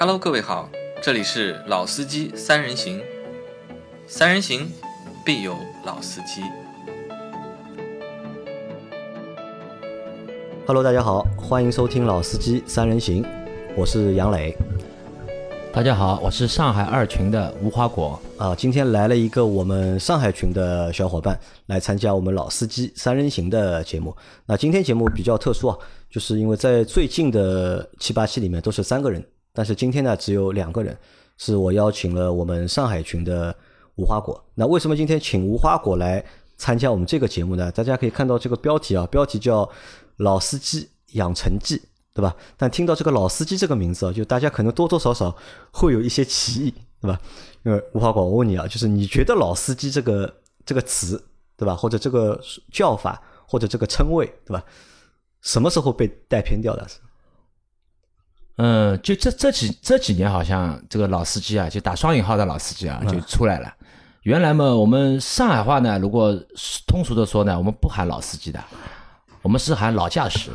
Hello，各位好，这里是老司机三人行，三人行必有老司机。Hello，大家好，欢迎收听《老司机三人行》，我是杨磊大家好，我是上海二群的无花果。啊。今天来了一个我们上海群的小伙伴来参加我们《老司机三人行》的节目。那今天节目比较特殊啊，就是因为在最近的七八期里面都是三个人，但是今天呢只有两个人，是我邀请了我们上海群的无花果。那为什么今天请无花果来参加我们这个节目呢？大家可以看到这个标题啊，标题叫《老司机养成记》。对吧？但听到这个老司机这个名字啊，就大家可能多多少少会有一些歧义，对吧？因为无花果，我问你啊，就是你觉得老司机这个这个词，对吧？或者这个叫法，或者这个称谓，对吧？什么时候被带偏掉的？嗯，就这这几这几年，好像这个老司机啊，就打双引号的老司机啊，就出来了。原来嘛，我们上海话呢，如果通俗的说呢，我们不喊老司机的，我们是喊老驾驶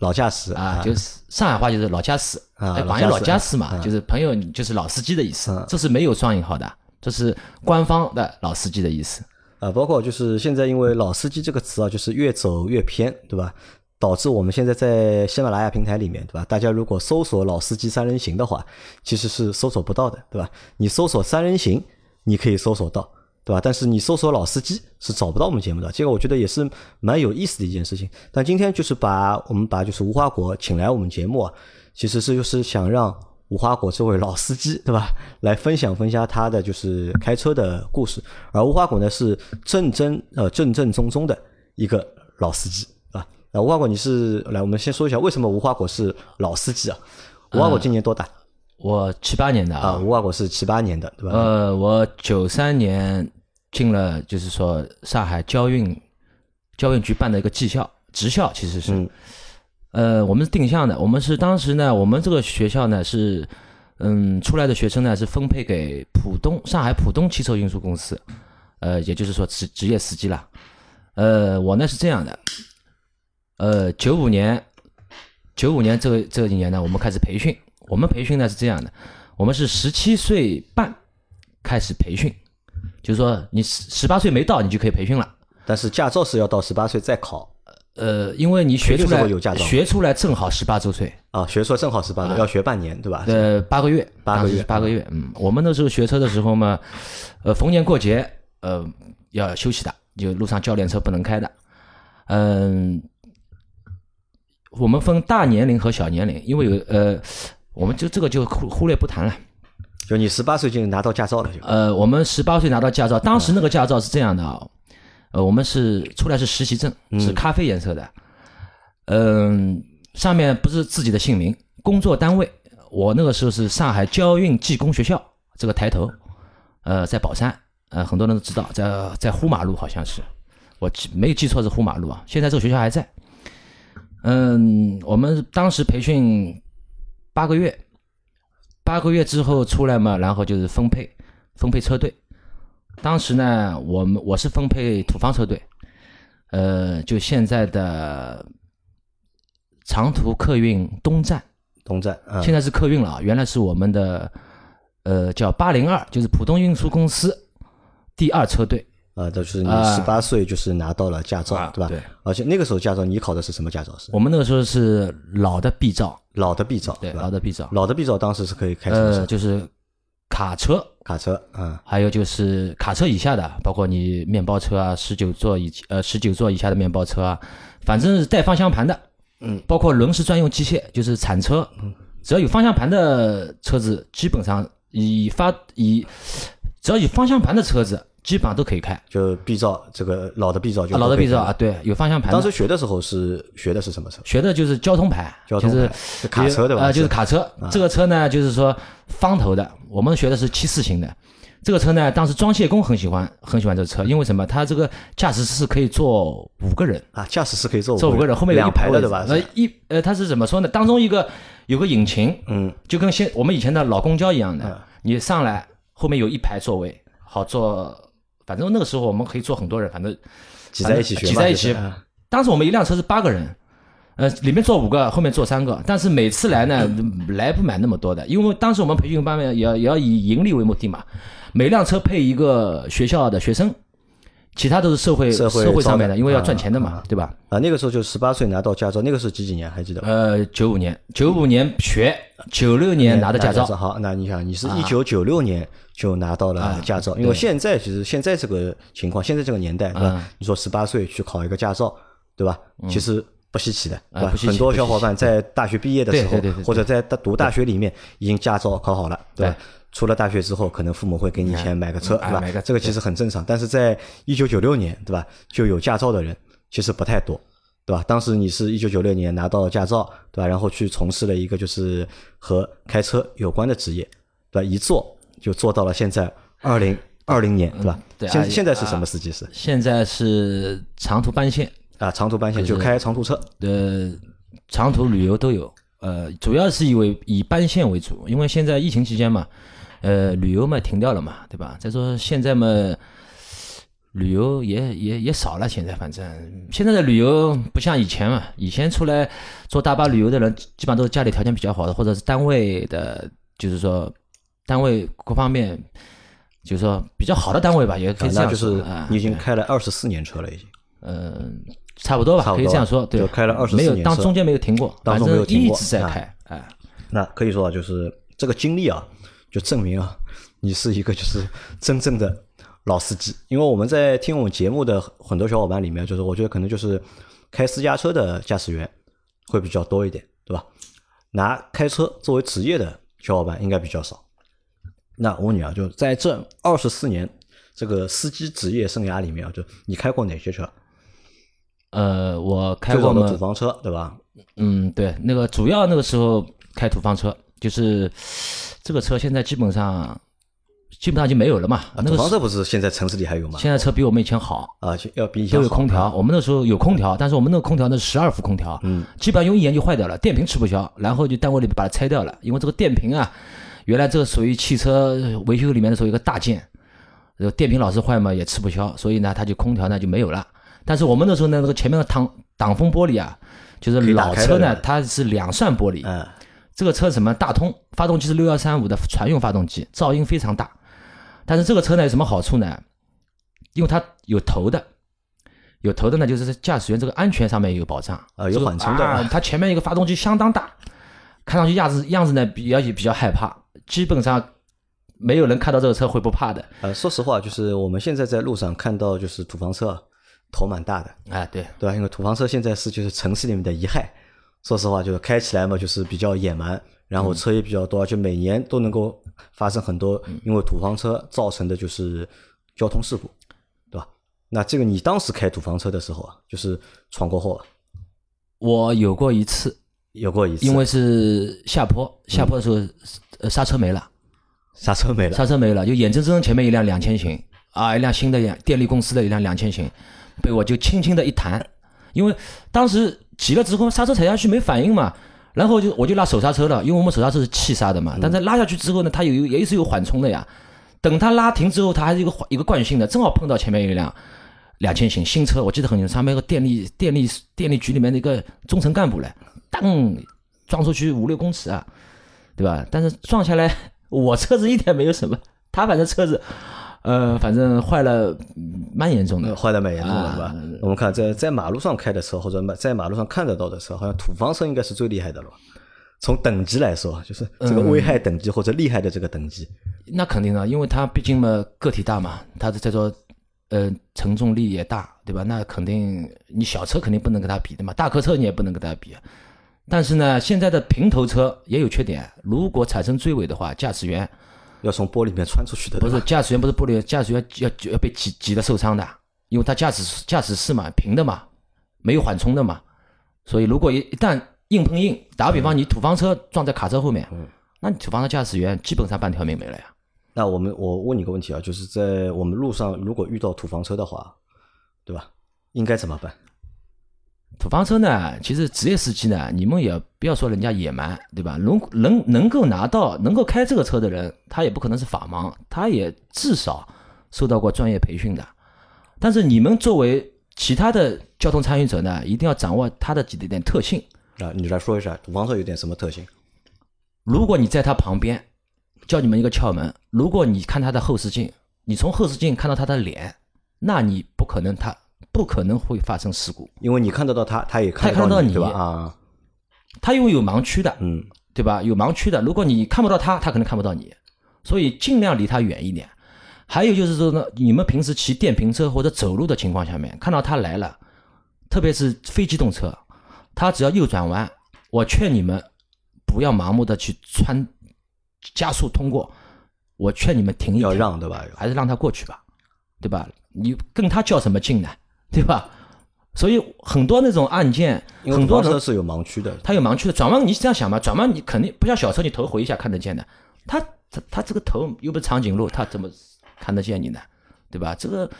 老驾驶啊，就是上海话就是老驾驶啊哎，老驾驶广义老驾驶嘛，啊就是朋友，你就是老司机的意思嗯。这是没有双引号的，这是官方的老司机的意思。啊，包括就是现在因为老司机这个词啊，就是越走越偏，对吧？导致我们现在在喜马拉雅平台里面，对吧？大家如果搜索“老司机三人行”的话，其实是搜索不到的，对吧？你搜索“三人行”，你可以搜索到，对吧？但是你搜索“老司机”是找不到我们节目的。这个我觉得也是蛮有意思的一件事情。但今天就是把我们把就是无花果请来我们节目啊，其实是就是想让无花果这位老司机，对吧？来分享分享他的就是开车的故事。而无花果呢是正正呃正正宗宗的一个老司机，啊。无花果你是来，我们先说一下为什么无花果是老司机啊？无花果今年多大、我七八年的啊？啊，无花果是七八年的，对吧？呃，我九三年进了，就是说上海交运交运局办的一个技校职校，其实是，嗯呃，我们是定向的，我们是当时呢，我们这个学校呢是，嗯，出来的学生呢是分配给浦东上海浦东汽车运输公司，呃，也就是说职职业司机了，呃，我呢是这样的，呃，九五年，九五年这个这几年呢，我们开始培训，我们培训呢是这样的，我们是十七岁半开始培训，就是说你十十八岁没到，你就可以培训了。但是驾照是要到十八岁再考呃，因为你学出来学出来正好十八周岁，啊，学出来正好十八岁，要学半年，对吧？呃，八个月，八个月八个月。嗯，我们那时候学车的时候嘛，呃，逢年过节，呃，要休息的，就路上教练车不能开的。嗯，我们分大年龄和小年龄，因为有呃，我们就这个就忽忽略不谈了。就你十八岁就拿到驾照了，就。呃，我们十八岁拿到驾照，当时那个驾照是这样的啊，呃，我们是出来是实习证，是咖啡颜色的，嗯、上面不是自己的姓名，工作单位，我那个时候是上海交运技工学校这个抬头，呃，在宝山，呃，很多人都知道，在在呼马路好像是，我记没有记错是呼马路啊，现在这个学校还在，嗯，我们当时培训八个月，八个月之后出来嘛，然后就是分配分配车队。当时呢，我们我是分配土方车队，呃，就现在的长途客运东站，东站啊，现在是客运了啊，原来是我们的呃叫八零二，就是浦东运输公司第二车队。啊，这就是你啊十八岁就是拿到了驾照，对吧？对。而且那个时候驾照你考的是什么驾照？是我们那个时候是老的 B 照，老的 B 照，对，吧老的 B 照，老的 B 照当时是可以开什么车？呃，就是卡车，卡车嗯，还有就是卡车以下的，包括你面包车啊，十九座以呃十九座以下的面包车啊，反正是带方向盘的，嗯，包括轮式专用机械，就是铲车，嗯只要有方向盘的车子，基本上以发以只要有方向盘的车子，基本上都可以开。就 B 照这个老的 B 照就啊老的 B 照啊，对，有方向盘。当时学的时候是学的是什么车？学的就是交通牌，交通就是是卡车对吧？啊、就是卡车。这个车呢，就是说方头的，我们学的是七四型的。这个车呢，当时装卸工很喜欢，很喜欢这个车，因为什么？它这个驾驶室可以坐五个人，啊，驾驶室可以坐坐五个人，后面有一两排的对吧？呃，一呃，它是怎么说呢？当中一个有个引擎，嗯，就跟现我们以前的老公交一样的嗯，你上来后面有一排座位，好坐。反正那个时候我们可以坐很多人，反正挤在一起学嘛，挤在一起当时我们一辆车是八个人，呃，里面坐五个，后面坐三个，但是每次来呢，来不满那么多的，因为当时我们培训班呢，也要也要以盈利为目的嘛，每辆车配一个学校的学生，其他都是社会社会会上面的，因为要赚钱的啊嘛，对吧？啊，那个时候就十八岁拿到驾照，那个是几几年还记得吧？呃，九五年，九五年学，九六年拿的驾照，好，那你想，你是一九九六年就拿到了驾照，因为现在其实现在这个情况，现在这个年代，对吧嗯？你说十八岁去考一个驾照，对吧？其实不稀奇的，对吧很多小伙伴在大学毕业的时候或者在大读大学里面已经驾照考好了，对吧对？出了大学之后，可能父母会给你钱买个车，对吧哎买个？这个其实很正常。但是在一九九六年，对吧？就有驾照的人其实不太多。对吧？当时你是一九九六年拿到驾照，对吧？然后去从事了一个就是和开车有关的职业，对吧？一做就做到了现在二零二零年，对吧？对啊现现在是啊什么司机是现在是长途班线，啊？长途班线就开长途车，呃，长途旅游都有，呃，主要是以为以班线为主，因为现在疫情期间嘛，呃，旅游嘛停掉了嘛，对吧？再说现在嘛，旅游也也也少了，现在反正现在的旅游不像以前嘛，以前出来坐大巴旅游的人，基本上都是家里条件比较好的，或者是单位的，就是说单位各方面。就是说比较好的单位吧，也可以这样啊那就是你已经开了二十四年车了，已经。嗯，差不多吧，可以这样说，对，开了二十没有年当中间没有停过，当反中没有停过正一直在啊开，哎，那可以说啊，就是这个经历啊，就证明啊，你是一个就是真正的老司机。因为我们在听我们节目的很多小伙伴里面，就是我觉得可能就是开私家车的驾驶员会比较多一点，对吧？拿开车作为职业的小伙伴应该比较少。那我问你啊，就在这二十四年这个司机职业生涯里面啊，就你开过哪些车？呃，我开过的土，方车，对吧？嗯，对，那个主要那个时候开土方车，就是这个车现在基本上基本上就没有了嘛，啊，那个是土方车不是现在城市里还有吗？现在车比我们以前好，啊，就要比以前都有空调，我们那时候有空调，但是我们那个空调呢是十二伏空调，嗯，基本上用一年就坏掉了，电瓶吃不消，然后就单位里把它拆掉了，因为这个电瓶啊，原来这个属于汽车维修里面的时候一个大件，这个电瓶老是坏嘛也吃不消，所以呢它就空调呢就没有了。但是我们那时候呢，那个前面的挡挡风玻璃啊，就是老车呢它是两扇玻璃，嗯，这个车什么大通，发动机是六幺三五的船用发动机，噪音非常大。但是这个车呢有什么好处呢？因为它有头的，有头的呢，就是驾驶员这个安全上面有保障啊有缓冲的啊 它前面一个发动机相当大，看上去样子样子呢比较比较害怕，基本上没有人看到这个车会不怕的。呃，说实话，就是我们现在在路上看到就是土房车，头蛮大的，哎，对，对吧？因为土房车现在是就是城市里面的遗害。说实话，就是开起来嘛，就是比较野蛮，然后车也比较多，而且每年都能够发生很多因为土方车造成的就是交通事故，对吧？那这个你当时开土方车的时候啊，就是闯过祸吧，我有过一次，有过一次，因为是下坡，下坡的时候、呃刹车没了。刹车没了，刹车没了，就眼睁睁前面一辆两千型啊，一辆新的电电力公司的一辆两千型，被我就轻轻的一弹，因为当时急了之后刹车踩下去没反应嘛，然后就我就拉手刹车了，因为我们手刹车是气刹的嘛，但是拉下去之后呢，它有也是有缓冲的呀，等它拉停之后，它还是一个一个惯性的，正好碰到前面有一辆两千型新车，我记得很清楚，上面有个电力电力电力局里面的一个中层干部嘞，当撞出去五六公尺啊，对吧？但是撞下来，我车子一点没有什么，他反正车子，呃，反正坏了嗯蛮严重的。坏的蛮严重的，啊是吧？我们看在在马路上开的车，或者在马路上看得到的车，好像土方车应该是最厉害的了。从等级来说，就是这个危害等级或者厉害的这个等级，那肯定的，因为它毕竟嘛个体大嘛，它的叫做呃承重力也大，对吧？那肯定你小车肯定不能跟它比的嘛，大客车你也不能跟它比。但是呢，现在的平头车也有缺点，如果产生追尾的话，驾驶员要从玻璃里面穿出去的，不是驾驶员不是玻璃，驾驶员要要要被挤挤得受伤的，因为他驾驶驾驶室嘛平的嘛，没有缓冲的嘛，所以如果一一旦硬碰硬，打个比方，你土方车撞在卡车后面，嗯那你土方的驾驶员基本上半条命没了呀。那我们我问你个问题啊，就是在我们路上如果遇到土方车的话，对吧？应该怎么办？土方车呢，其实职业司机呢，你们也不要说人家野蛮，对吧？能能能够拿到能够开这个车的人，他也不可能是法盲，他也至少受到过专业培训的。但是你们作为其他的交通参与者呢，一定要掌握它的几点特性。啊，你来说一下土方车有点什么特性？如果你在它旁边，教你们一个窍门：如果你看它的后视镜，你从后视镜看到它的脸，那你不可能它不可能会发生事故。因为你看得到他，他也看得到你对吧？啊，他因为有盲区的，嗯，对吧？有盲区的，如果你看不到他，他可能看不到你，所以尽量离他远一点。还有就是说呢，你们平时骑电瓶车或者走路的情况下面，看到他来了，特别是非机动车，他只要右转弯，我劝你们不要盲目的去穿加速通过，我劝你们停一停，要让，对吧？还是让他过去吧，对吧？你跟他较什么劲呢？对吧？所以很多那种案件，很多车是有盲区的，它有盲区的转弯，你这样想嘛，转弯你肯定不像小车，你头回一下看得见的。他他他这个头又不是长颈鹿，他怎么看得见你呢？对吧？这个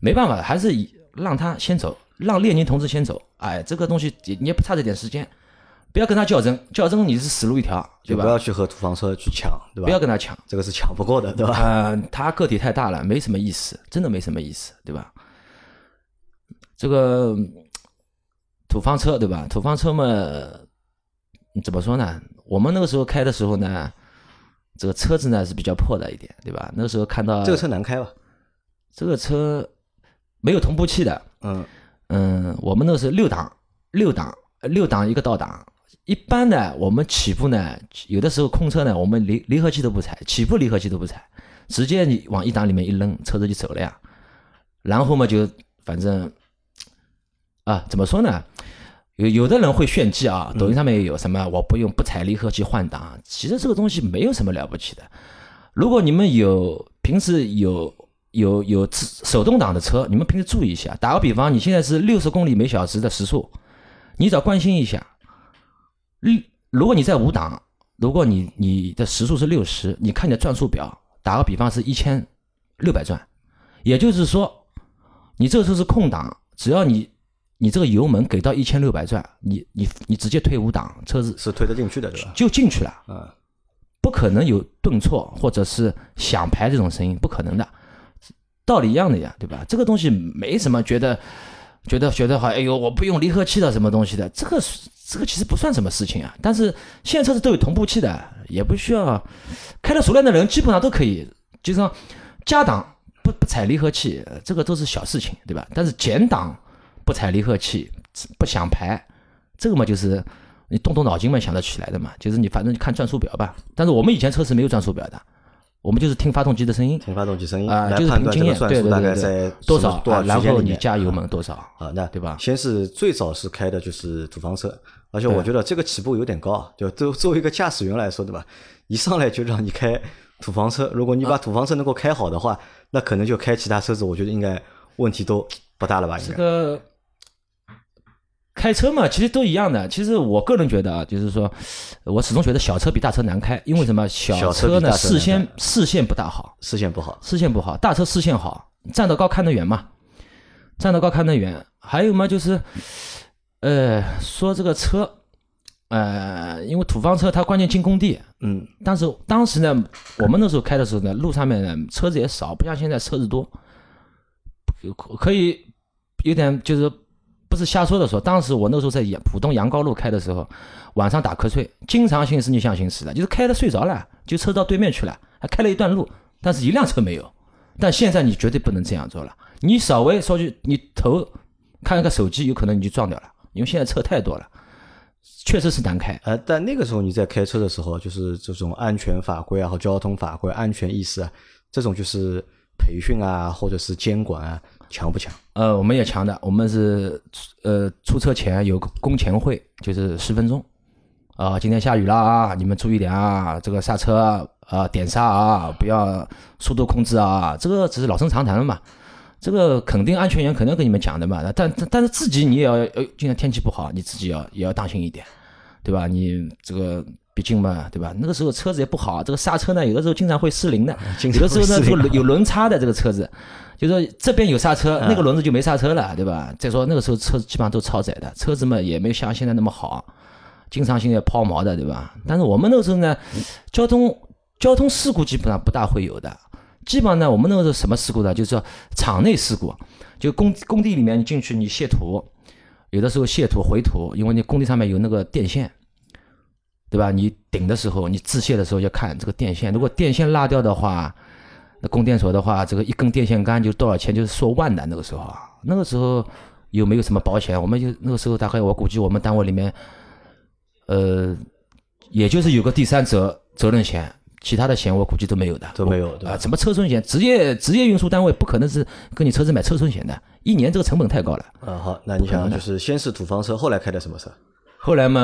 没办法，还是以让他先走，让列宁同志先走。哎，这个东西也你也不差这点时间，不要跟他较真，较真你是死路一条，对吧？不要去和土方车去抢，对吧？不要跟他抢。这个是抢不过的，对吧？啊、他个体太大了，没什么意思，真的没什么意思，对吧？这个嗯土方车，对吧？土方车嘛，怎么说呢？我们那个时候开的时候呢，这个车子呢是比较破的一点，对吧？那个时候看到这个车难开吧？这个车没有同步器的，嗯，嗯，我们那个是六档，六档，呃六档一个倒档。一般呢，我们起步呢，有的时候空车呢，我们离离合器都不踩，起步离合器都不踩，直接你往一档里面一扔，车子就走了呀。然后嘛，就反正啊，怎么说呢？有有的人会炫技啊，抖音上面也有什么我不用不踩离合器换挡，其实这个东西没有什么了不起的。如果你们有平时有有有自手动挡的车，你们平时注意一下。打个比方，你现在是六十公里每小时的时速，你只要关心一下。如如果你在五档，如果你你的时速是六十，你看你的转速表，打个比方是一千六百转，也就是说，你这个车是空档，只要你你这个油门给到一千六百转，你你你直接推五档，车子是推得进去的，对吧？就进去了。啊，不可能有顿挫或者是响排这种声音，不可能的，道理一样的呀，对吧？这个东西没什么觉得觉得觉得好，哎呦，我不用离合器的什么东西的，这个这个其实不算什么事情啊。但是现在车子都有同步器的，也不需要开的熟练的人基本上都可以，就是说加档不不踩离合器，呃这个都是小事情，对吧？但是减档不踩离合器不想排，这个嘛就是你动动脑筋嘛想得起来的嘛，就是你反正看转速表吧。但是我们以前车是没有转速表的，我们就是听发动机的声音听发动机声音啊、来就是凭经验，对大概对在对，多少什么多少啊然后你加油门多少啊，那对吧先是最早是开的就是土方车，而且我觉得这个起步有点高，就作作为一个驾驶员来说，对吧？一上来就让你开土方车，如果你把土方车能够开好的话，那可能就开其他车子，我觉得应该问题都不大了吧？应该。这个开车嘛，其实都一样的。其实我个人觉得啊，就是说我始终觉得小车比大车难开，因为什么？小车呢视线视线不大好，视线不好，视线不好，大车视线好，站得高看得远嘛，站得高看得远。还有嘛，就是，呃，说这个车，呃，因为土方车它关键进工地，嗯，但是当时呢，我们那时候开的时候呢，路上面呢车子也少，不像现在车子多，可可以有点就是不是瞎说的说，当时我那时候在浦东阳高路开的时候，晚上打瞌睡，经常性是逆向行驶的，就是开的睡着了，就车到对面去了，还开了一段路，但是一辆车没有。但现在你绝对不能这样做了，你稍微说句，你头看个手机，有可能你就撞掉了，因为现在车太多了，确实是难开。呃，但那个时候你在开车的时候，就是这种安全法规啊和交通法规、安全意识啊，这种就是培训啊或者是监管啊强不强？呃，我们也强的，我们是呃出车前有个工前会，就是十分钟。啊、今天下雨了啊，你们注意点啊，这个刹车啊、点刹啊，不要速度控制啊，这个只是老生常谈了嘛。这个肯定安全员肯定跟你们讲的嘛，但但但是自己你也要，呃，今天天气不好，你自己要也要当心一点，对吧？你这个毕竟嘛，对吧？那个时候车子也不好，这个刹车呢，有的时候经常会失灵的，经有的时候呢，这个有轮差的这个车子，就说这边有刹车，那个轮子就没刹车了，对吧？再说那个时候车子基本上都超载的，车子嘛也没有像现在那么好，经常性的抛锚的，对吧？但是我们那个时候呢，交通交通事故基本上不大会有的，基本上呢，我们那个时候什么事故呢？就是说场内事故，就工工地里面你进去你卸土，有的时候卸土回土，因为你工地上面有那个电线，对吧？你顶的时候，你自卸的时候要看这个电线，如果电线拉掉的话，那供电所的话，这个一根电线杆就多少钱，就是数万的。那个时候啊，那个时候又没有什么保险，我们就那个时候大概我估计我们单位里面，呃，也就是有个第三者责任险，其他的险我估计都没有的，都没有对吧啊。什么车损险，职业职业运输单位不可能是跟你车子买车损险的，一年这个成本太高了。啊，好，那你想就是先是土方车，后来开的什么车？后来嘛，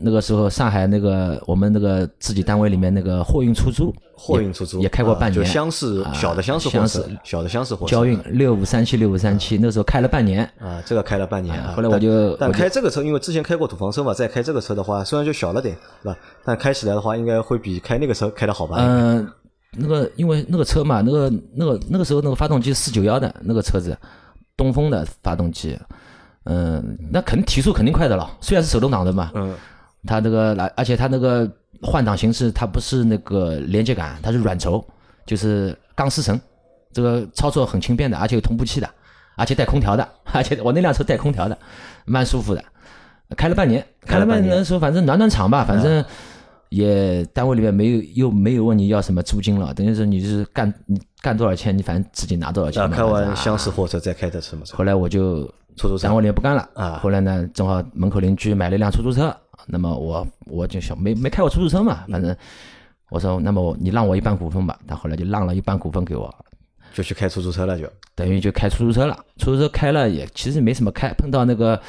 那个时候上海那个我们那个自己单位里面那个货运出租，货运出租也开过半啊就年，厢式啊小的厢式货车，小的厢式货车交运六五三七六五三七，那时候开了半年，啊，这个开了半年啊。后来我就但开这个车，因为之前开过土房车嘛，再开这个车的话，虽然就小了点，是吧？但开起来的话，应该会比开那个车开的好吧？嗯、那个因为那个车嘛，那个那个那个时候那个发动机四九幺的那个车子，东风的发动机，嗯、那肯定提速肯定快的了，虽然是手动挡的嘛，嗯，它这个来，而且它那个换挡形式，它不是那个连接杆，它是软轴，就是钢丝绳，这个操作很轻便的，而且有同步器的，而且带空调的，而且我那辆车带空调的，蛮舒服的。开了半年，开了半年的时候，反正暖暖场吧，反正也单位里面没有又没有问你要什么租金了，等于是你就是干你干多少钱，你反正自己拿多少钱嘛。开完啊厢式货车再开的什么车？后来我就出租车单位里面不干了啊后来呢，正好门口邻居买了一辆出租车，那么我我就想没没开过出租车嘛，反正我说那么我你让我一半股份吧，他后来就让了一半股份给我，就去开出租车了，就等于就开出租车了。出租车开了也其实没什么开，碰到那个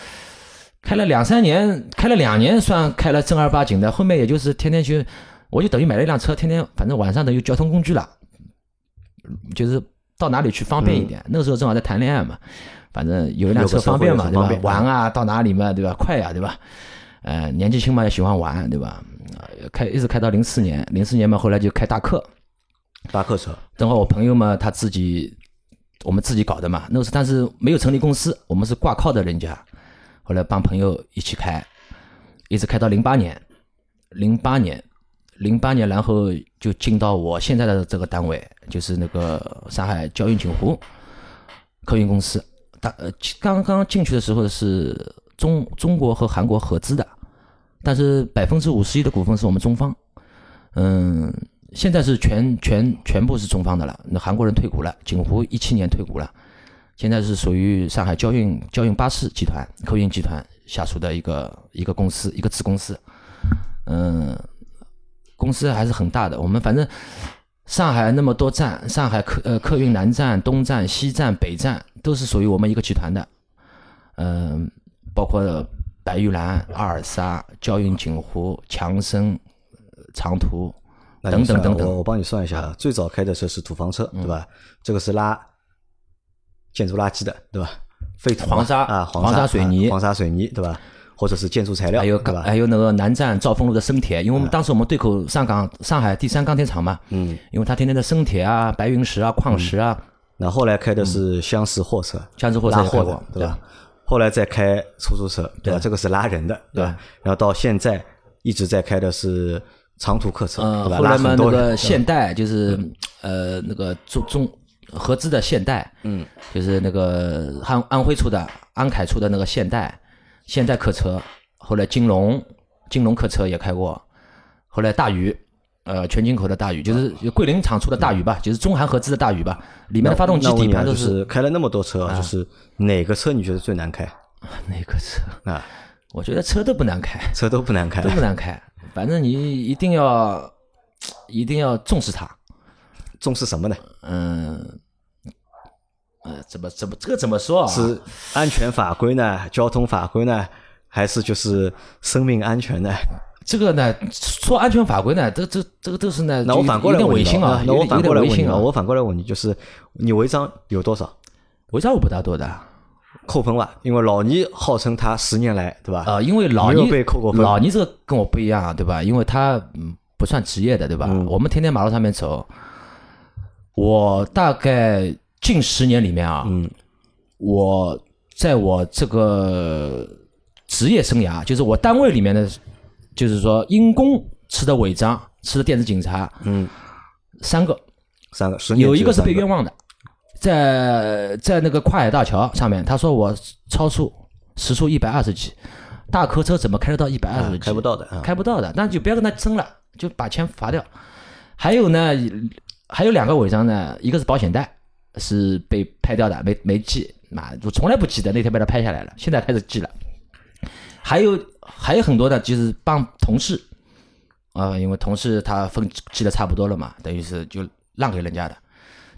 开了两三年，开了两年算开了正儿八经的，后面也就是天天去，我就等于买了一辆车，天天反正晚上等于交通工具了，就是到哪里去方便一点。那个时候正好在谈恋爱嘛，反正有一辆车方便嘛，对吧？玩啊，到哪里嘛，对吧？快呀、对吧？呃，年纪轻嘛也喜欢玩，对吧？呃开一直开到零四年，零四年嘛后来就开大客，大客车，正好我朋友嘛，他自己我们自己搞的嘛，那个时候但是没有成立公司，我们是挂靠的人家，后来帮朋友一起开，一直开到零八年，零八年，零八年，然后就进到我现在的这个单位，就是那个上海交运锦湖客运公司。大呃，刚刚进去的时候是中中国和韩国合资的，但是百分之五十一的股份是我们中方。嗯，现在是全全全部是中方的了。那韩国人退股了，景湖一七年退股了，现在是属于上海交运交运巴士集团客运集团下属的一个一个公司，一个子公司。嗯，公司还是很大的。我们反正上海那么多站，上海客呃客运南站、东站、西站、北站都是属于我们一个集团的。嗯，包括白玉兰、阿尔萨、交运锦湖、强生、呃长途等等等等。我我帮你算一下，啊，最早开的车是土房车，嗯对吧？这个是拉建筑垃圾的，对吧？废土黄沙啊，黄沙沙水泥啊黄沙水泥，对吧？或者是建筑材料，还有？还有那个南站兆丰路的生铁，因为我们当时我们对口上港上海第三钢铁厂嘛，嗯，因为它天天的生铁啊、白云石啊、矿石啊，那后来开的是厢式货车，厢式货车拉货的对吧？后来再开出租车，对吧？对这个是拉人的，对吧对？然后到现在一直在开的是长途客车，呃，对吧？后来嘛那拉很多人个现代就是呃那个中中合资的现代，嗯，就是那个安安徽出的安凯出的那个现代现代客车，后来金龙金龙客车也开过，后来大宇。呃，全进口的大宇就是桂林厂出的大宇吧，就是中韩合资的大宇吧，里面的发动机底盘都是开了那么多车啊，就是哪个车你觉得最难开 哪个车，啊？我觉得车都不难开，车都不难开都，不难开，反正你一定要一定要重视它。重视什么呢？嗯，呃，怎么怎么这个怎么说啊？是安全法规呢？交通法规呢？还是就是生命安全呢？这个呢，说安全法规呢，这这这个都是呢，就那我反过来问你啊，那我反过来问你啊。我反过来问你，就是你违章有多少？违章我不大多的啊、扣分吧，因为老倪号称他十年来，对吧？呃因为老倪被扣过分老倪这个跟我不一样啊，对吧？因为他嗯不算职业的，对吧？嗯我们天天马路上面走，我大概近十年里面啊，嗯我在我这个职业生涯，就是我单位里面的，就是说因公吃的违章、吃的电子警察，嗯，三个，三个十年有一个是被冤枉的，在在那个跨海大桥上面，他说我超速时速一百二十几，大客车怎么开得到一百二十几？啊开不到的啊。开不到的，那就不要跟他争了，就把钱罚掉。还有呢，还有两个违章呢，一个是保险带是被拍掉的，没没记，妈，我从来不记得，那天被他拍下来了，现在开始记了。还有还有很多的，就是帮同事。啊、因为同事他分记的差不多了嘛，等于是就让给人家的，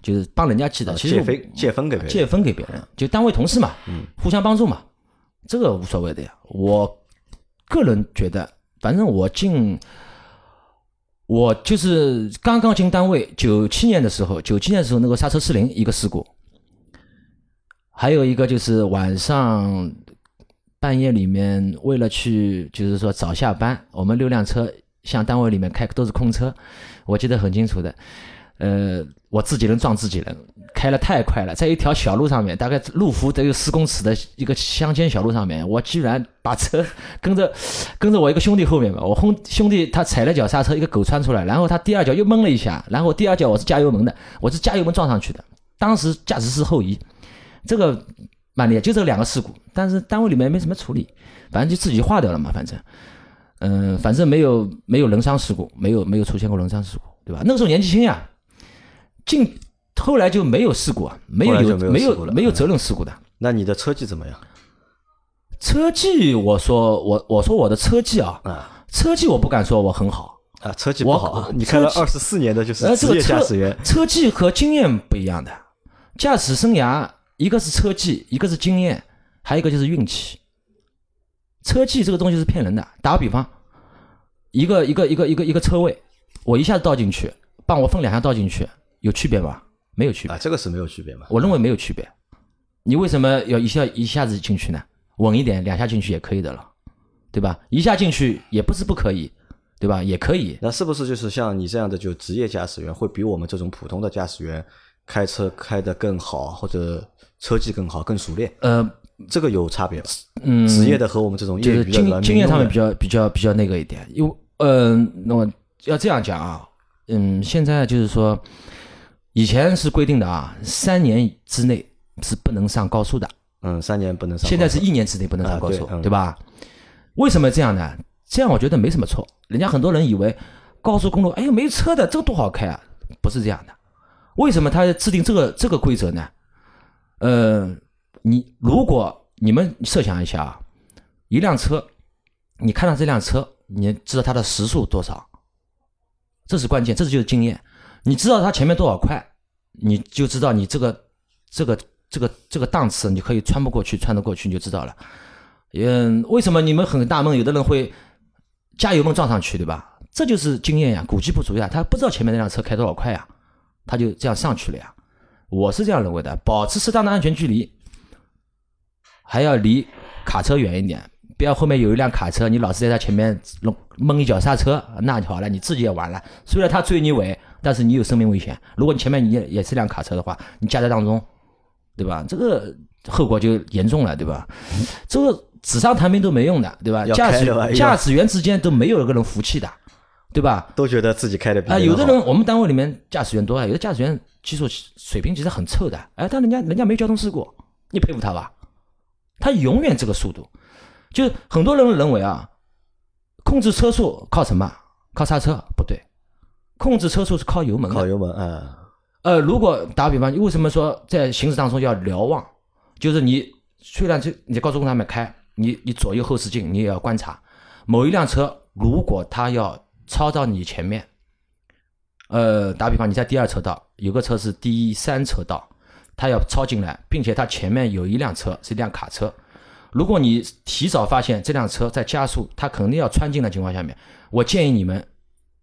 就是帮人家记的，其实啊借分借分给别人，借分给别人，就单位同事嘛，互相帮助嘛，这个无所谓的呀。我个人觉得，反正我进，我就是刚刚进单位，九七年的时候，九七年的时候那个刹车失灵一个事故，还有一个就是晚上半夜里面为了去就是说早下班，我们六辆车向单位里面开都是空车，我记得很清楚的。呃，我自己人撞自己人，开了太快了，在一条小路上面，大概路幅得有四公尺的一个乡间小路上面，我居然把车跟着 跟着我一个兄弟后面嘛，我轰兄弟他踩了脚刹车，一个狗窜出来，然后他第二脚又闷了一下，然后第二脚我是加油门的，我是加油门撞上去的，当时驾驶室后移，这个蛮厉害，就这两个事故，但是单位里面没什么处理，反正就自己化掉了嘛，反正，嗯、反正没有没有人伤事故，没有没有出现过人伤事故，对吧？那个时候年纪轻呀，进后来就没有事故啊，没有没有没有没有责任事故的。那你的车技怎么样车技，我说我我说我的车技啊，啊？车技我不敢说我很好，啊，车技不我好啊！你开了二十四年的就是职业个驾驶员，车技和经验不一样的，驾驶生涯一个是车技，一个是经验，还有一个就是运气。车技这个东西是骗人的。打个比方，一个一个一个一个一个车位，我一下子倒进去，帮我分两下倒进去，有区别吗？没有区别啊，，这个是没有区别嘛？我认为没有区别。你为什么要一下一下子进去呢？稳一点，两下进去也可以的了，对吧？一下进去也不是不可以，对吧？也可以。那是不是就是像你这样的就职业驾驶员，会比我们这种普通的驾驶员开车开得更好，或者车技更好、更熟练？呃，这个有差别吧？嗯，职业的和我们这种就是业余的软经经验上面比较较比较比较那个一点，因为嗯、那么要这样讲啊，嗯，现在就是说，以前是规定的啊，三年之内是不能上高速的，嗯三年不能上现在是一年之内不能上高速，啊对嗯对吧？为什么这样呢？这样我觉得没什么错。人家很多人以为高速公路，哎呀没车的，这个多好开啊，不是这样的。为什么他制定这个这个规则呢？呃，你如果你们设想一下啊，一辆车，你看到这辆车，你知道它的时速多少，这是关键，这就是经验。你知道它前面多少块，你就知道你这个这个这个这个档次，你可以穿不过去，穿得过去，你就知道了。嗯，为什么你们很纳闷？有的人会加油门撞上去，对吧？这就是经验呀，估计不足呀。他不知道前面那辆车开多少快呀，他就这样上去了呀。我是这样认为的，保持适当的安全距离，还要离卡车远一点，不要后面有一辆卡车，你老是在他前面弄闷一脚刹车，那就好了，你自己也完了。虽然他追你尾，但是你有生命危险。如果你前面你也也是辆卡车的话，你夹在当中，对吧？这个后果就严重了，对吧？这个纸上谈兵都没用的，对吧？驾驶驾驶员之间都没有一个人服气的，对吧？都觉得自己开的比啊，有的人我们单位里面驾驶员多啊，有的驾驶员技术水平其实很臭的，哎，但人家人家没交通事故，你佩服他吧？他永远这个速度，就很多人认为啊，控制车速靠什么？靠刹车？不对，控制车速是靠油门的。靠油门啊，呃，如果打个比方，为什么说在行驶当中要瞭望？就是你虽然这你在高速公路上面开，你你左右后视镜你也要观察，某一辆车如果它要超到你前面，呃，打比方你在第二车道，有个车是第三车道，它要超进来，并且它前面有一辆车是一辆卡车，如果你提早发现这辆车在加速，它肯定要穿进的情况下面，我建议你们，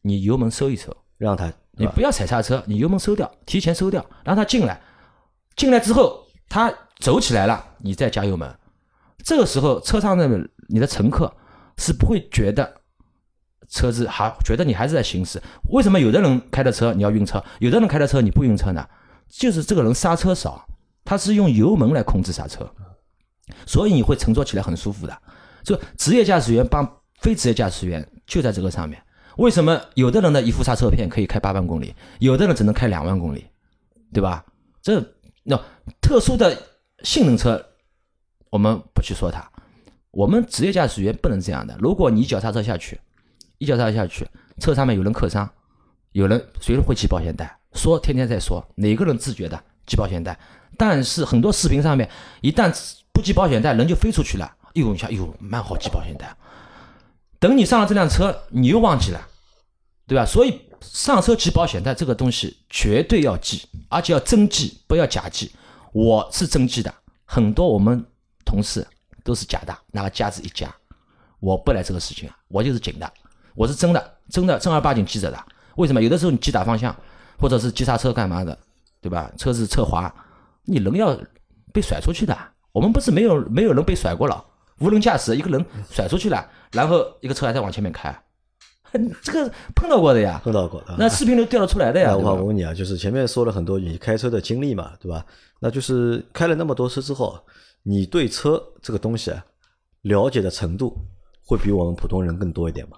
你油门收一收。让他你不要踩刹车，你油门收掉，提前收掉，让他进来。进来之后，他走起来了，你再加油门。这个时候，车上的你的乘客是不会觉得车子还觉得你还是在行驶。为什么有的人开的车你要晕车，有的人开的车你不晕车呢？就是这个人刹车少，他是用油门来控制刹车，所以你会乘坐起来很舒服的。就职业驾驶员帮非职业驾驶员就在这个上面。为什么有的人的一副刹车片可以开八万公里，有的人只能开两万公里，对吧？这那特殊的性能车，我们不去说它。我们职业驾驶员不能这样的。如果你脚刹车下去，一脚刹下去，车上面有人磕伤，有人谁会系保险带？说天天在说，哪个人自觉的系保险带？但是很多视频上面，一旦不系保险带，人就飞出去了。哎呦一下，哎呦，蛮好系保险带。等你上了这辆车，你又忘记了，对吧？所以上车系保险带这个东西绝对要系，而且要真系，不要假系。我是真系的，很多我们同事都是假的，拿个夹子一夹。我不来这个事情啊，我就是紧的，我是真的，真的正儿八经记着的。为什么？有的时候你急打方向，或者是急刹车干嘛的，对吧？车子侧滑，你人要被甩出去的。我们不是没有没有人被甩过了，无人驾驶一个人甩出去了，然后一个车还在往前面开，这个碰到过的呀，碰到过的。那视频都调得出来的呀。我我问你啊，就是前面说了很多你开车的经历嘛，对吧？那就是开了那么多车之后，你对车这个东西啊了解的程度会比我们普通人更多一点吗？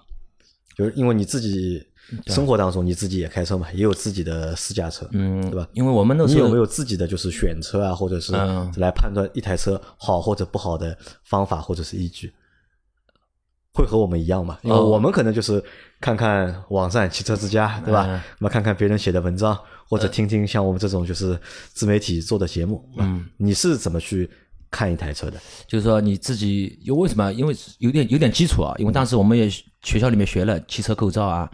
就是因为你自己生活当中你自己也开车嘛，也有自己的私家车，嗯，对吧？因为我们那时候你有没有自己的就是选车啊，或者是来判断一台车好或者不好的方法或者是依据？会和我们一样嘛？因为我们可能就是看看网站汽车之家，对吧？那么看看别人写的文章，或者听听像我们这种就是自媒体做的节目。嗯，你是怎么去看一台车的？就是说你自己，因为什么？因为有点有点基础啊。因为当时我们也学校里面学了汽车构造啊，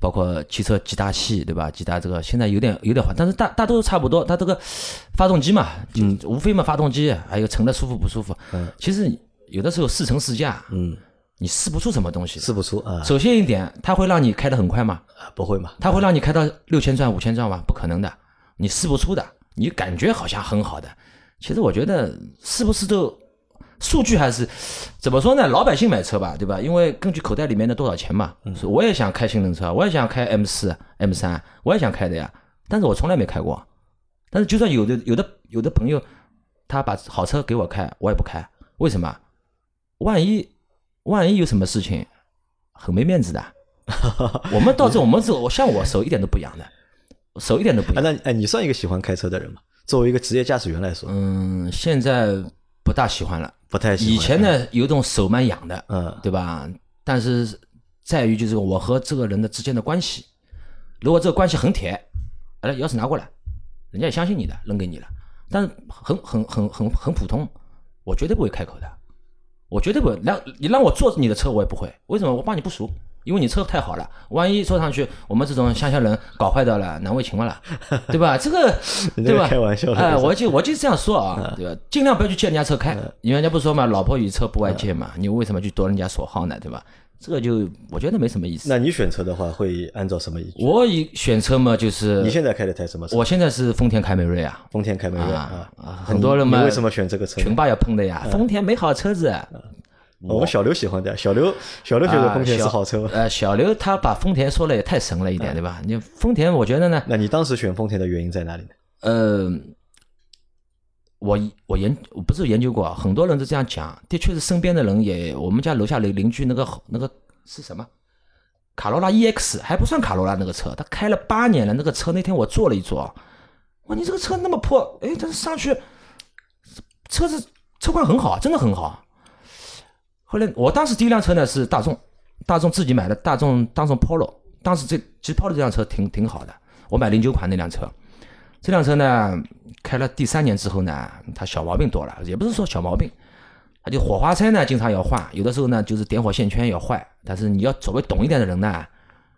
包括汽车几大系，对吧？几大这个现在有点有点好，但是大大都差不多。它这个发动机嘛，嗯，无非嘛发动机，还有乘的舒服不舒服。嗯，其实有的时候试乘试驾，嗯。你试不出什么东西，试不出啊。首先一点，它会让你开得很快吗？不会嘛。它会让你开到六千转、五千转吗？不可能的，你试不出的。你感觉好像很好的，其实我觉得是不是都数据还是怎么说呢？老百姓买车吧，对吧？因为根据口袋里面的多少钱嘛。我也想开性能车，我也想开 M 四、M 三，我也想开的呀。但是我从来没开过。但是就算有的、有的、有的朋友，他把好车给我开，我也不开。为什么？万一？万一有什么事情，很没面子的。我们到这，我们这，我像我手一点都不痒的，手一点都不痒。那哎，你算一个喜欢开车的人吗？作为一个职业驾驶员来说，嗯，现在不大喜欢了，不太喜欢。以前呢，有种手蛮痒的，嗯，对吧？但是在于就是我和这个人的之间的关系，如果这个关系很铁，哎，钥匙拿过来，人家也相信你的，扔给你了。但是很很很很很普通，我绝对不会开口的。我绝对不会让你让我坐你的车，我也不会。为什么？我怕你不熟，因为你车太好了，万一坐上去，我们这种乡下人搞坏掉了，难为情了，对吧？这个对吧？开玩笑哎，我就我就这样说啊，对吧？尽量不要去借人家车开，因为人家不说嘛，老婆与车不外借嘛，你为什么去夺人家所好呢？对吧？这个就我觉得没什么意思。那你选车的话，会按照什么依据？我以选车嘛，就是你现在开的台什么车？我现在是丰田凯美瑞啊。丰田凯美瑞啊，很多人嘛，为什么选这个车？群霸要喷的呀，丰田没好车子。我们小刘喜欢的，小刘小刘觉得丰田是好车。呃，小刘他把丰田说的也太神了一点，对吧？你丰田，我觉得呢。那你当时选丰田的原因在哪里呢？呃，我我研我不是研究过，很多人都这样讲，的确是身边的人也，我们家楼下邻邻居那个那个是什么？卡罗拉 EX 还不算卡罗拉那个车，他开了八年了，那个车那天我坐了一坐，哇，你这个车那么破，哎，但是上去车子车况很好，真的很好。后来我当时第一辆车呢是大众，大众自己买的大众大众 Polo，当时这其实 Polo 这辆车挺挺好的，我买零九款那辆车，这辆车呢开了第三年之后呢，它小毛病多了，也不是说小毛病。它就火花塞呢，经常要换，有的时候呢就是点火线圈要坏。但是你要稍微懂一点的人呢，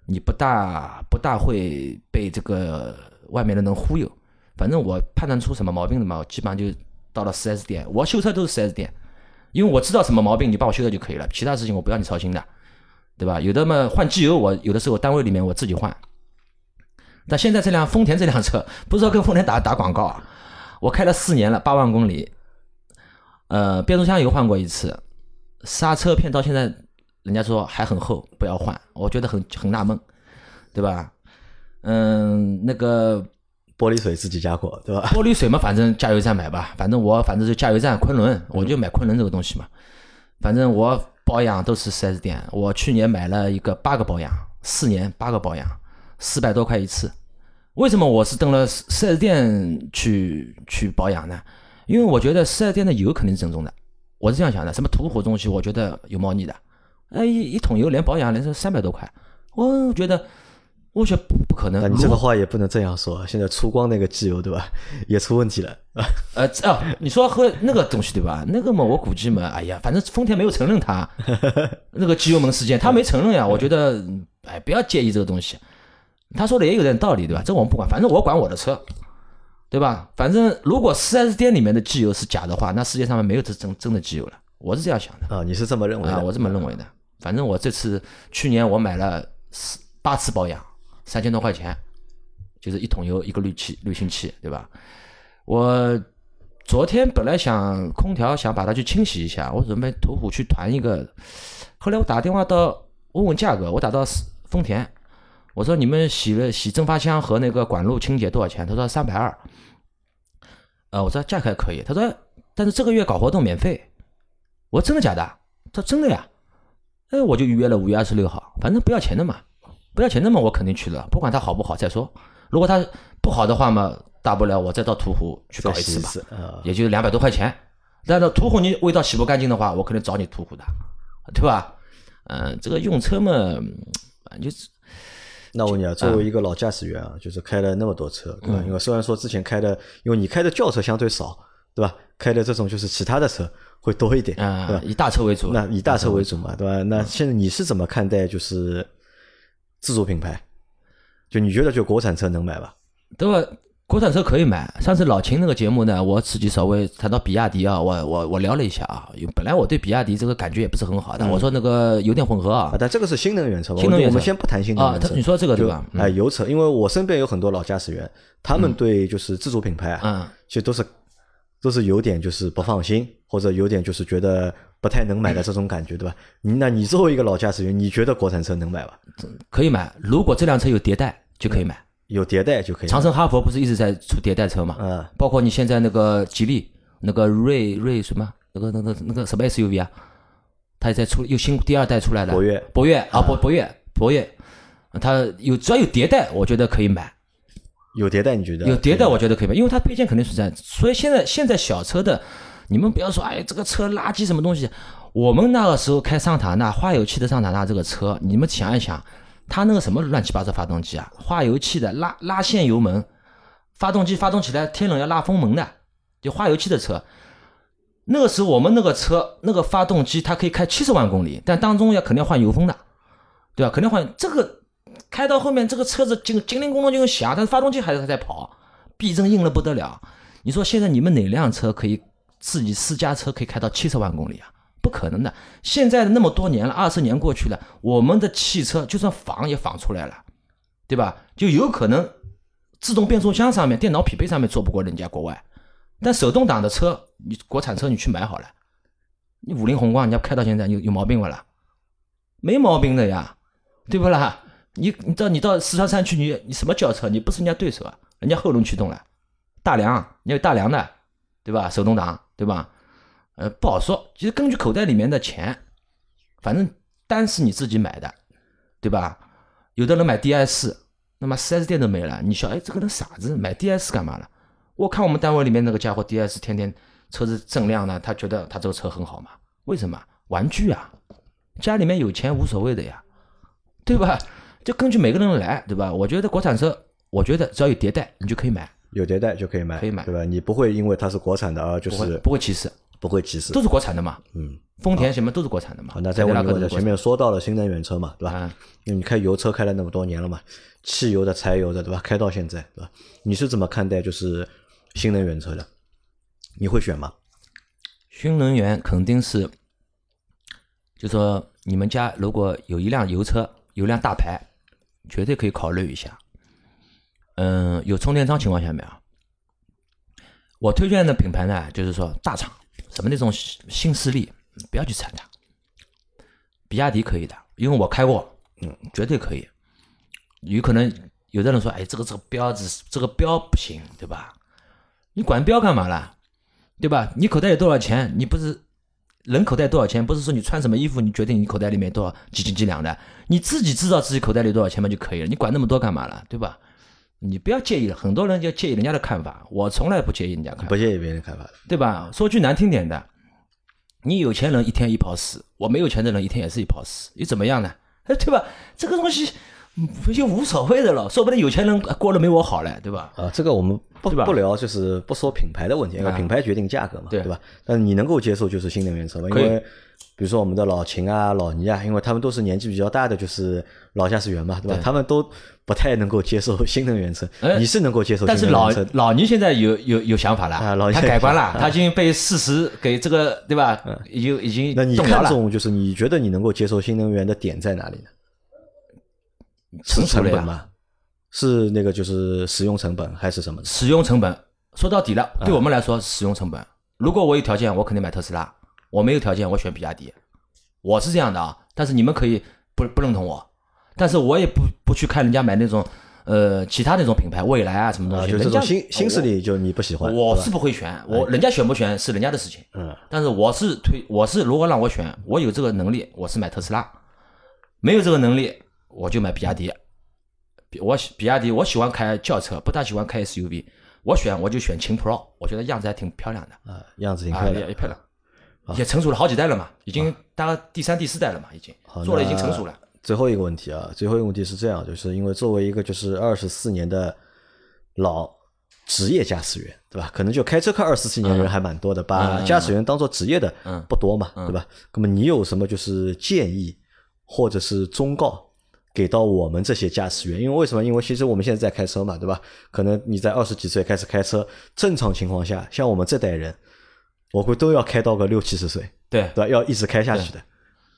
你不大不大会被这个外面的人忽悠。反正我判断出什么毛病了嘛，基本上就到了 4S 店，我修车都是 4S 店，因为我知道什么毛病，你帮我修掉就可以了，其他事情我不要你操心的，对吧？有的嘛换机油，我有的时候单位里面我自己换。但现在这辆丰田这辆车，不知道跟丰田打打广告啊，我开了四年了，八万公里。呃，变速箱油换过一次，刹车片到现在人家说还很厚，不要换，我觉得很很纳闷，对吧？嗯，那个玻璃水自己加过，对吧？玻璃水嘛，反正加油站买吧，反正我反正就加油站昆仑，我就买昆仑这个东西嘛。反正我保养都是 4S 店，我去年买了一个八个保养，四年八个保养，四百多块一次。为什么我是登了 4S 店去去保养呢？因为我觉得 4S 店的油肯定是正宗的，我是这样想的。什么途虎东西，我觉得有猫腻的。哎，一一桶油连保养连是三百多块，我觉得我觉得不不可能。那你这个话也不能这样说，现在出光那个机油对吧，也出问题了啊。呃哦，你说和那个东西对吧？那个嘛，我估计嘛，哎呀，反正丰田没有承认他 那个机油门事件，他没承认呀。我觉得，嗯哎，不要介意这个东西。他说的也有点道理，对吧？这我们不管，反正我管我的车，对吧？反正如果四 S 店里面的机油是假的话，那世界上面没有这真真的机油了。我是这样想的啊，你是这么认为的？啊，我这么认为的。反正我这次去年我买了四八次保养，三千多块钱，就是一桶油一个滤器滤芯器，对吧？我昨天本来想空调想把它去清洗一下，我准备途虎去团一个，后来我打电话到问问价格，我打到丰田，我说你们洗了洗蒸发箱和那个管路清洁多少钱？他说三百二。呃，我说价格还可以，他说但是这个月搞活动免费。我说真的假的？他说真的呀。哎，我就预约了五月二十六号，反正不要钱的嘛，不要钱那么，我肯定去了，不管它好不好再说。如果它不好的话嘛，大不了我再到途虎去搞一次嘛，啊，也就两百多块钱。但是途虎你味道洗不干净的话，我肯定找你途虎的，对吧？嗯，这个用车嘛，嗯反正就是那我问你啊，作为一个老驾驶员啊，就是开了那么多车，对吧？嗯因为虽然说之前开的，因为你开的轿车相对少，对吧？开的这种就是其他的车会多一点，对啊吧，？以大车为主，那以大车为主嘛，对吧？那现在你是怎么看待就是自主品牌？就你觉得就国产车能买吧？对吧？国产车可以买。上次老秦那个节目呢，我自己稍微谈到比亚迪啊，我我我聊了一下啊，本来我对比亚迪这个感觉也不是很好但，我说那个油电混合啊啊，，但这个是新能源车嘛，新能源车我们先不谈新能源车。啊你说这个对吧就哎，油车，因为我身边有很多老驾驶员，他们对就是自主品牌啊，嗯，其实都是都是有点就是不放心，或者有点就是觉得不太能买的这种感觉，对吧？你那你作为一个老驾驶员，你觉得国产车能买吧？可以买。如果这辆车有迭代就可以买。有迭代就可以。长城、哈佛不是一直在出迭代车嘛？嗯，包括你现在那个吉利那个瑞瑞什么那个那个那个什么 SUV 啊，它也在出又新第二代出来了。博越博越啊博博越博越，它有只要有迭代，我觉得可以买。有迭代，你觉得有迭代，我觉得可以吧，因为它配件肯定存在。所以现在现在小车的，你们不要说哎这个车垃圾什么东西。我们那个时候开桑塔纳化油器的桑塔纳这个车，你们想一想，它那个什么乱七八糟发动机啊，化油器的拉拉线油门，发动机发动起来天冷要拉风门的，就化油器的车。那个时候我们那个车那个发动机它可以开七十万公里，但当中要肯定要换油封的，对吧？肯定换这个开到后面这个车子精精灵咣啷就响，但是发动机还是在跑，避震硬了不得了。你说现在你们哪辆车可以自己私家车可以开到七十万公里啊？不可能的。现在那么多年了，二十年过去了，我们的汽车就算仿也仿出来了，对吧？就有可能自动变速箱上面、电脑匹配上面做不过人家国外，但手动挡的车，你国产车你去买好了，你五菱宏光人家开到现在有有毛病不啦？没毛病的呀，对不啦？你你到你到四川山区，你你什么轿车，你不是人家对手啊？人家后轮驱动了，大梁你有大梁的，对吧？手动挡，对吧？呃，不好说。其实根据口袋里面的钱，反正单是你自己买的，对吧？有的人买 DS，那么 4S 店都没了。你想，哎，这个人傻子，买 DS 干嘛了？我看我们单位里面那个家伙 DS 天天车子锃亮的，他觉得他这个车很好嘛？为什么？玩具啊，家里面有钱无所谓的呀，对吧？就根据每个人来，对吧？我觉得国产车，我觉得只要有迭代，你就可以买，有迭代就可以买，可以买对吧？你不会因为它是国产的而就是不会歧视，不会歧视都。是国产的嘛。嗯，丰田什么都是国产的嘛。好，那再问一个问题，前面说到了新能源车嘛，对吧？嗯，因为你开油车开了那么多年了嘛，汽油的、柴油的，对吧？开到现在，对吧？你是怎么看待就是新能源车的？你会选吗？新能源肯定是，就说你们家如果有一辆油车，有辆大牌，绝对可以考虑一下。嗯，有充电桩情况下面啊，我推荐的品牌呢，就是说大厂，什么那种新势力，不要去踩它。比亚迪可以的，因为我开过，嗯，绝对可以。有可能有的人说，哎，这个这个标志，这个标不行，对吧？你管标干嘛啦？对吧？你口袋有多少钱？你不是人口袋多少钱，不是说你穿什么衣服你决定你口袋里面多少几斤几两的，你自己知道自己口袋里多少钱嘛就可以了，你管那么多干嘛了，对吧？你不要介意了，很多人就介意人家的看法，我从来不介意人家看法不，介意别人看法的。对吧？说句难听点的，你有钱人一天一泡屎，我没有钱的人一天也是一泡屎，又怎么样呢？哎，对吧？这个东西嗯就无所谓的了，说不定有钱人过得没我好嘞，对吧？啊，这个我们不不聊，就是不说品牌的问题，因为啊品牌决定价格嘛，对对吧？但你能够接受就是新能源车吗？因为比如说我们的老秦啊、老倪啊，因为他们都是年纪比较大的，就是老驾驶员嘛，对吧？对他们都不太能够接受新能源车，哎你是能够接受但是老新能源车的？老倪现在有有有想法了，啊老倪他改观了，啊他已经被事实给这个对吧？已经已经那你看中就是你觉得你能够接受新能源的点在哪里呢？是成本吗？是那个就是使用成本还是什么？使用成本说到底了，啊对我们来说，使用成本。如果我有条件，我肯定买特斯拉；我没有条件，我选比亚迪。我是这样的啊，但是你们可以不不认同我，但是我也不不去看人家买那种呃其他那种品牌，蔚来啊什么东啊，西，就这人家种新新势力就你不喜欢，我是不会选，我人家选不选是人家的事情。嗯但是我是推，我是如果让我选，我有这个能力，我是买特斯拉；没有这个能力，我就买比亚迪。比我喜比亚迪，我喜欢开轿车，不大喜欢开 SUV。我选我就选秦 Pro，我觉得样子还挺漂亮的，啊，样子挺啊，漂亮也也。漂亮，也成熟了好几代了嘛，已经大概第三、第四代了嘛，已经做了已经成熟了。最后一个问题啊，最后一个问题是这样，就是因为作为一个就是二十四年的老职业驾驶员，对吧？可能就开车开二十四年的人还蛮多的，把嗯驾驶员当做职业的嗯不多嘛，对吧？那么你有什么就是建议或者是忠告？给到我们这些驾驶员，因为为什么？因为其实我们现在在开车嘛，对吧？可能你在二十几岁开始开车，正常情况下，像我们这代人，我会都要开到个六七十岁，对，对吧？要一直开下去的，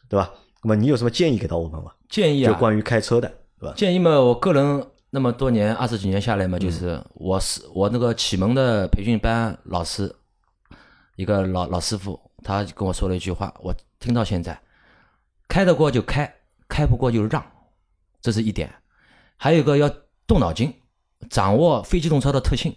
对吧？那么你有什么建议给到我们吗？建议啊，就关于开车的，对吧？建议嘛，我个人那么多年二十几年下来嘛，就是我是我那个启蒙的培训班老师，一个老老师傅，他跟我说了一句话，我听到现在，开得过就开，开不过就让，这是一点。还有一个要动脑筋，掌握非机动车的特性。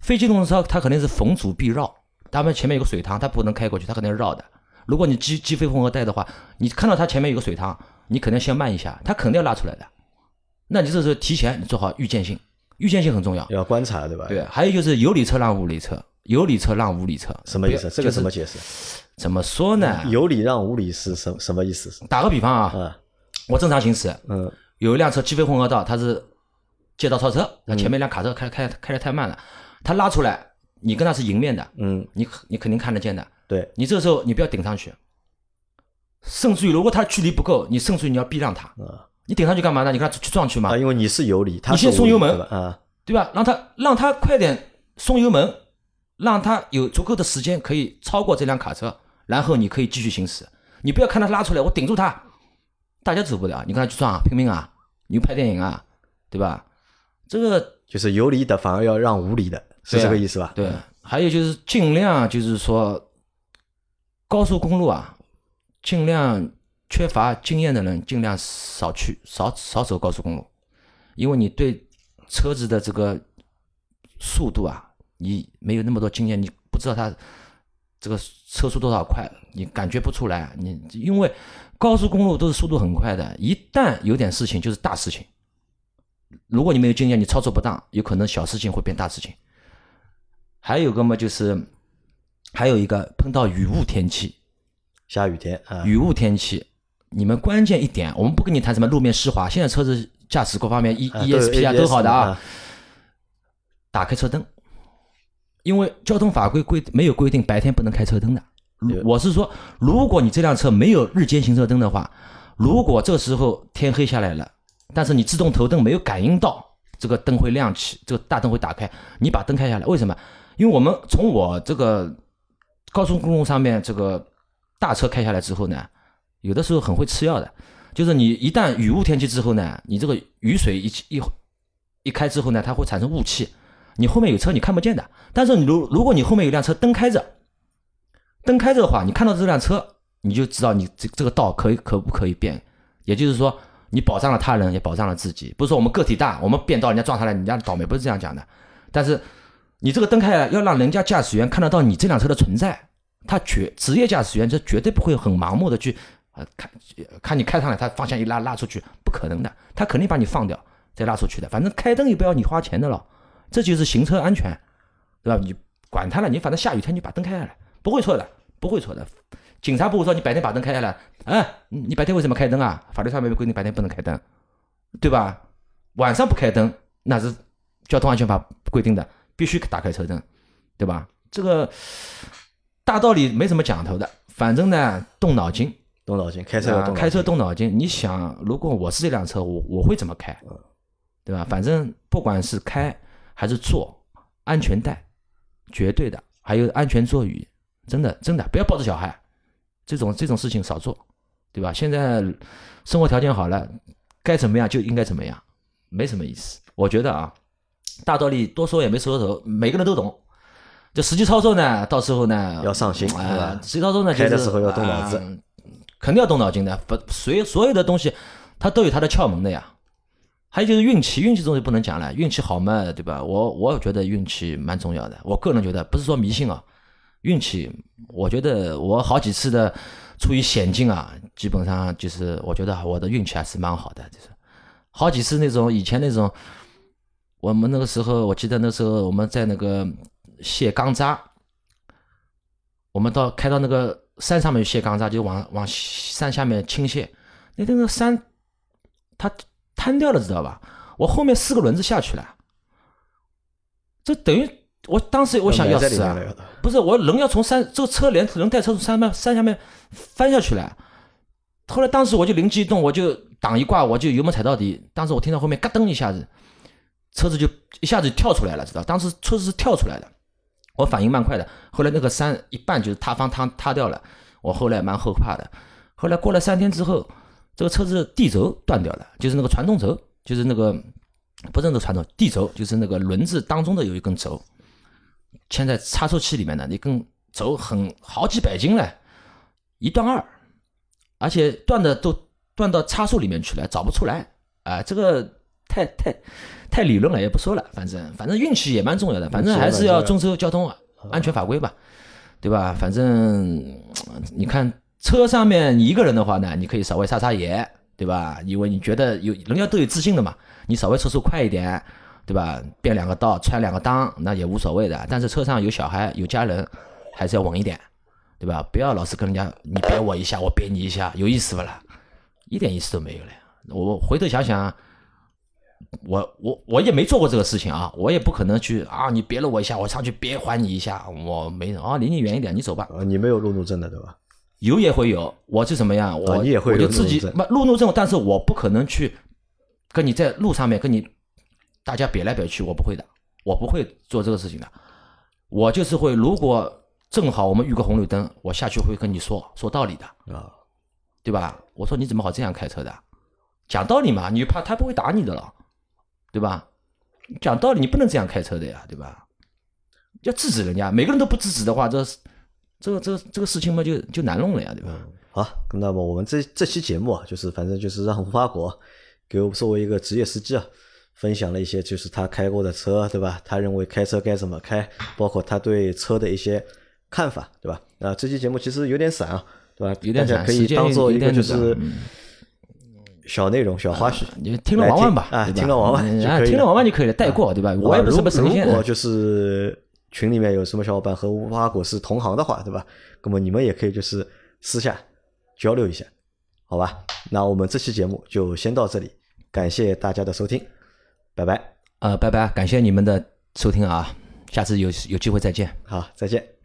非机动车它肯定是逢阻必绕，他们前面有个水塘，它不能开过去，它肯定是绕的。如果你机机非混合带的话，你看到它前面有个水塘，你肯定先慢一下，它肯定要拉出来的。那你这时候提前你做好预见性，预见性很重要。要观察，对吧？对，，还有就是有理车让无理车，有理车让无理车，什么意思？这个怎么解释？怎么说呢？有理让无理是什什么意思？打个比方啊，啊，我正常行驶，嗯有一辆车机非混合道，它是借道超车，那前面一辆卡车开开开的太慢了，它拉出来，你跟它是迎面的，嗯，你你肯定看得见的。对，你这个时候你不要顶上去，甚至于如果它距离不够，你甚至于你要避让它。啊你顶上去干嘛呢？你跟它去撞去嘛啊，，因为你是有理，他你先松油门？啊，对吧？让它让它快点松油门，让它有足够的时间可以超过这辆卡车，然后你可以继续行驶。你不要看它拉出来，我顶住它，大家走不了，你跟他去撞啊，拼命啊，你拍电影啊，对吧？这个就是有理的反而要让无理的，是这个意思吧？对，还有就是尽量就是说，高速公路啊，尽量缺乏经验的人尽量少去少少走高速公路，因为你对车子的这个速度啊，你没有那么多经验，你不知道它这个车速多少快，你感觉不出来。你因为高速公路都是速度很快的，一旦有点事情就是大事情。如果你没有经验，你操作不当，有可能小事情会变大事情。还有个嘛，就是还有一个碰到雨雾天气，下雨天啊，雨雾天气，你们关键一点，我们不跟你谈什么路面湿滑，现在车子驾驶各方面 E 啊都好的啊啊，打开车灯，因为交通法规规没有规定白天不能开车灯的。我是说，如果你这辆车没有日间行车灯的话，如果这时候天黑下来了，但是你自动头灯没有感应到这个灯会亮起，这个大灯会打开，你把灯开下来，为什么？因为我们从我这个高速公路上面这个大车开下来之后呢，有的时候很会吃药的，就是你一旦雨雾天气之后呢，你这个雨水一一一开之后呢，它会产生雾气，你后面有车你看不见的。但是你如如果你后面有辆车灯开着，灯开着的话，你看到这辆车，你就知道你这这个道可以可不可以变，也就是说。你保障了他人，也保障了自己。不是说我们个体大，我们变道人家撞上来，人家倒霉，不是这样讲的。但是你这个灯开了，要让人家驾驶员看得到你这辆车的存在，他绝职业驾驶员，这绝对不会很盲目的去呃看看你开上来，他方向一拉拉出去，不可能的，他肯定把你放掉再拉出去的。反正开灯也不要你花钱的了，这就是行车安全，对吧？你管他了，你反正下雨天你把灯开下来，不会错的，不会错的。警察不会说你白天把灯开下来，哎，你白天为什么开灯啊？法律上面规定白天不能开灯，对吧？晚上不开灯那是交通安全法规定的，必须打开车灯，对吧？这个大道理没什么讲头的，反正呢动脑筋，动脑筋，开车要动脑筋。啊开车动脑筋。你想，如果我是这辆车，我我会怎么开，对吧？反正不管是开还是坐，安全带绝对的，还有安全座椅，真的真的不要抱着小孩，这种这种事情少做，对吧？现在生活条件好了，该怎么样就应该怎么样，没什么意思。我觉得啊，大道理多说也没说头，每个人都懂。就实际操作呢，到时候呢要上心啊、对吧实际操作呢，就是开的时候要动脑子啊肯定要动脑筋的。不，所有所有的东西，它都有它的窍门的呀。还有就是运气，运气这东西不能讲了，运气好嘛，对吧？我我觉得运气蛮重要的，我个人觉得不是说迷信啊，运气，我觉得我好几次的处于险境啊，基本上就是我觉得我的运气还是蛮好的，就是好几次那种以前那种，我们那个时候我记得那时候我们在那个卸钢渣，我们到开到那个山上面卸钢渣，就往往山下面倾泻，那那个山它瘫掉了，知道吧？我后面四个轮子下去了，这等于我当时我想要死啊不是我人要从山这个车连人带车从山面山下面翻下去了。后来当时我就灵机一动，我就档一挂，我就油门踩到底。当时我听到后面嘎噔一下子，车子就一下子跳出来了，知道？当时车子是跳出来的，我反应蛮快的。后来那个山一半就是塌方塌塌掉了，我后来蛮后怕的。后来过了三天之后，这个车子地轴断掉了，就是那个传动轴，就是那个不是那个传动地轴，就是那个轮子当中的有一根轴，嵌在差速器里面的那根轴很好几百斤了，一断二，而且断的都断到差速里面去了，找不出来啊、这个太太太理论了，也不说了，反正反正运气也蛮重要的，反正还是要遵守交通安全法规吧，对吧？反正呃 你看车上面你一个人的话呢，你可以稍微撒撒野，对吧？因为你觉得有人家都有自信的嘛，你稍微车速快一点，对吧？变两个道，穿两个裆，那也无所谓的。但是车上有小孩有家人，还是要稳一点，对吧？不要老是跟人家你别我一下，我别你一下，有意思不啦？一点意思都没有了。我回头想想，我我我也没做过这个事情啊，我也不可能去啊，你别了我一下，我上去别还你一下，我没啊，离你远一点，你走吧。呃，你没有路怒症的对吧？有也会有，我是怎么样？我、啊你也会有我就自己路怒症但是我不可能去跟你在路上面跟你大家别来别去，我不会的，我不会做这个事情的。我就是会，如果正好我们遇个红绿灯，我下去会跟你说说道理的，啊，对吧？我说你怎么好这样开车的？讲道理嘛，你怕他不会打你的了，对吧？讲道理，你不能这样开车的呀，对吧？要制止人家，每个人都不制止的话，这这个这个这个事情嘛就就难弄了呀，对吧？好，那么我们这这期节目啊，就是反正就是让吴花果给我作为一个职业司机啊，分享了一些就是他开过的车，对吧？他认为开车该怎么开，包括他对车的一些看法，对吧？啊，这期节目其实有点散啊，对吧？有点大家可以当做一个就是小内容、小花絮。你听了玩玩吧，啊，听了玩玩听了玩玩就可以了，带过对吧？我也不是什么神仙如如果就是群里面有什么小伙伴和无花果是同行的话，对吧？那么你们也可以就是私下交流一下，好吧？那我们这期节目就先到这里，感谢大家的收听，拜拜。呃，拜拜，感谢你们的收听啊，下次有有机会再见。好，再见。